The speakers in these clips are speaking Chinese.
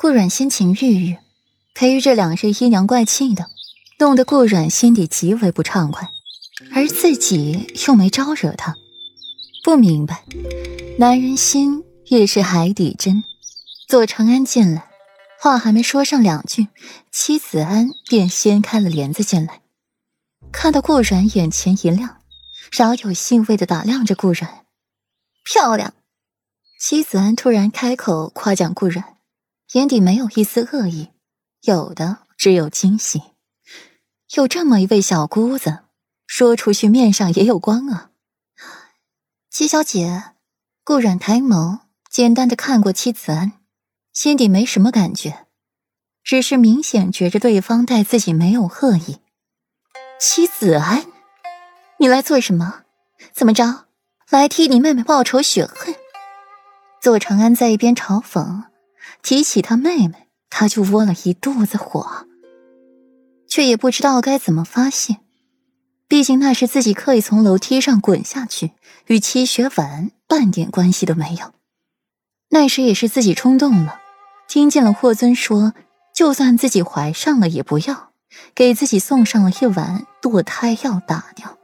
顾阮心情郁郁，裴玉这两日阴阳怪气的，弄得顾阮心底极为不畅快，而自己又没招惹他，不明白，男人心也是海底针。左长安进来，话还没说上两句，妻子安便掀开了帘子进来，看到顾阮，眼前一亮，饶有兴味的打量着顾阮，漂亮。妻子安突然开口夸奖顾阮。眼底没有一丝恶意，有的只有惊喜。有这么一位小姑子，说出去面上也有光啊。七小姐，顾阮抬眸，简单的看过戚子安，心底没什么感觉，只是明显觉着对方待自己没有恶意。戚子安，你来做什么？怎么着？来替你妹妹报仇雪恨？左长安在一边嘲讽。提起他妹妹，他就窝了一肚子火，却也不知道该怎么发泄。毕竟那是自己刻意从楼梯上滚下去，与齐雪婉半点关系都没有。那时也是自己冲动了，听见了霍尊说，就算自己怀上了也不要，给自己送上了一碗堕胎药打掉。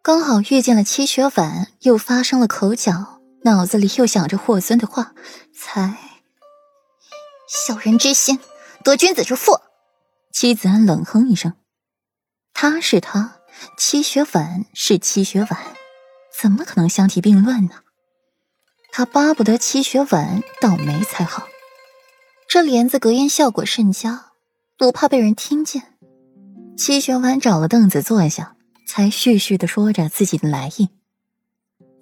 刚好遇见了齐雪婉，又发生了口角，脑子里又想着霍尊的话，才。小人之心，夺君子之腹。戚子安冷哼一声：“他是他，戚雪婉是戚雪婉，怎么可能相提并论呢？他巴不得戚雪婉倒霉才好。这帘子隔音效果甚佳，不怕被人听见。”戚雪婉找了凳子坐下，才絮絮的说着自己的来意：“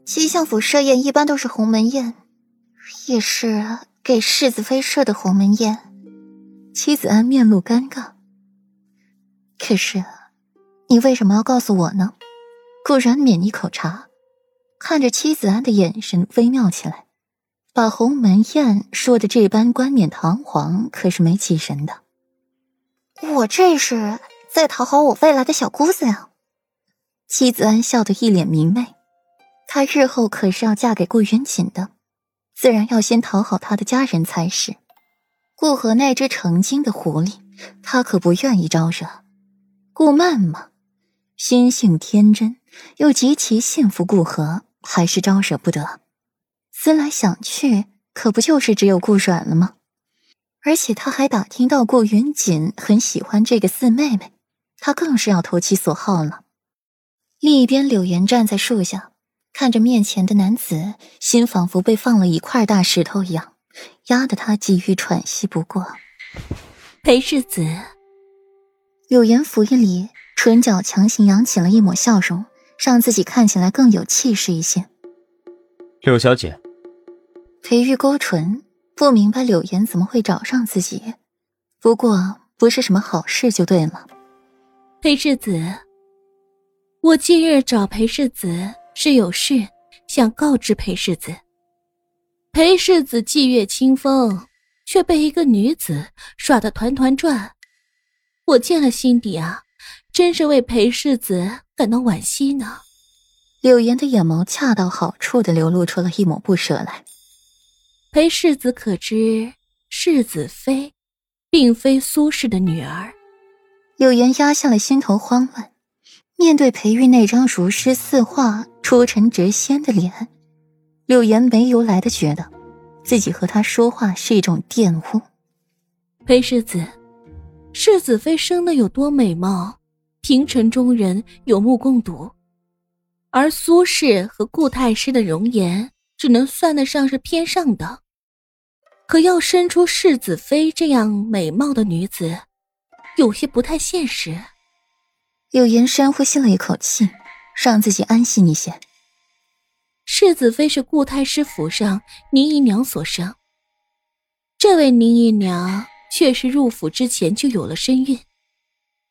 七相府设宴一般都是鸿门宴，也是。”给世子妃设的鸿门宴，妻子安面露尴尬。可是，你为什么要告诉我呢？顾然抿一口茶，看着妻子安的眼神微妙起来。把鸿门宴说的这般冠冕堂皇，可是没起神的。我这是在讨好我未来的小姑子呀。妻子安笑得一脸明媚，她日后可是要嫁给顾云锦的。自然要先讨好他的家人才是。顾河那只成精的狐狸，他可不愿意招惹。顾曼嘛，心性天真，又极其信服顾河，还是招惹不得。思来想去，可不就是只有顾软了吗？而且他还打听到顾云锦很喜欢这个四妹妹，他更是要投其所好了。另一边，柳岩站在树下。看着面前的男子，心仿佛被放了一块大石头一样，压得他急于喘息不过。裴世子，柳岩拂一礼，唇角强行扬起了一抹笑容，让自己看起来更有气势一些。柳小姐，裴玉勾唇，不明白柳岩怎么会找上自己，不过不是什么好事就对了。裴世子，我今日找裴世子。是有事想告知裴世子。裴世子霁月清风，却被一个女子耍得团团转。我见了心底啊，真是为裴世子感到惋惜呢。柳岩的眼眸恰到好处的流露出了一抹不舍来。裴世子可知，世子妃并非苏氏的女儿。柳岩压下了心头慌乱。面对裴玉那张如诗似画、出尘谪仙的脸，柳岩没由来的觉得，自己和他说话是一种玷污。裴世子，世子妃生的有多美貌，平城中人有目共睹，而苏氏和顾太师的容颜，只能算得上是偏上的。可要生出世子妃这样美貌的女子，有些不太现实。柳岩深呼吸了一口气，让自己安心一些。世子妃是顾太师府上宁姨娘所生，这位宁姨娘却是入府之前就有了身孕。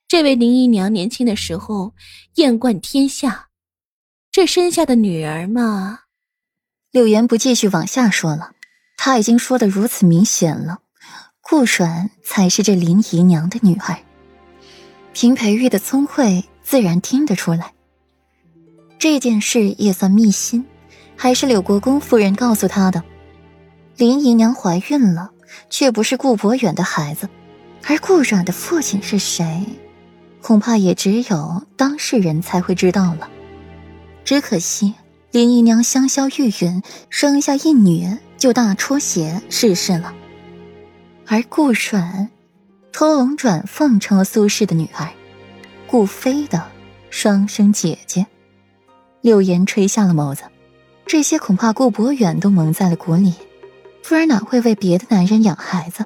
这位宁姨娘年轻的时候艳冠天下，这生下的女儿嘛……柳岩不继续往下说了，他已经说的如此明显了，顾阮才是这林姨娘的女儿。平培玉的聪慧，自然听得出来。这件事也算密心，还是柳国公夫人告诉他的。林姨娘怀孕了，却不是顾博远的孩子，而顾阮的父亲是谁，恐怕也只有当事人才会知道了。只可惜林姨娘香消玉殒，生下一女就大出血逝世了，而顾阮偷龙转凤成了苏氏的女儿，顾飞的双生姐姐。柳岩垂下了眸子，这些恐怕顾博远都蒙在了鼓里，夫人哪会为别的男人养孩子？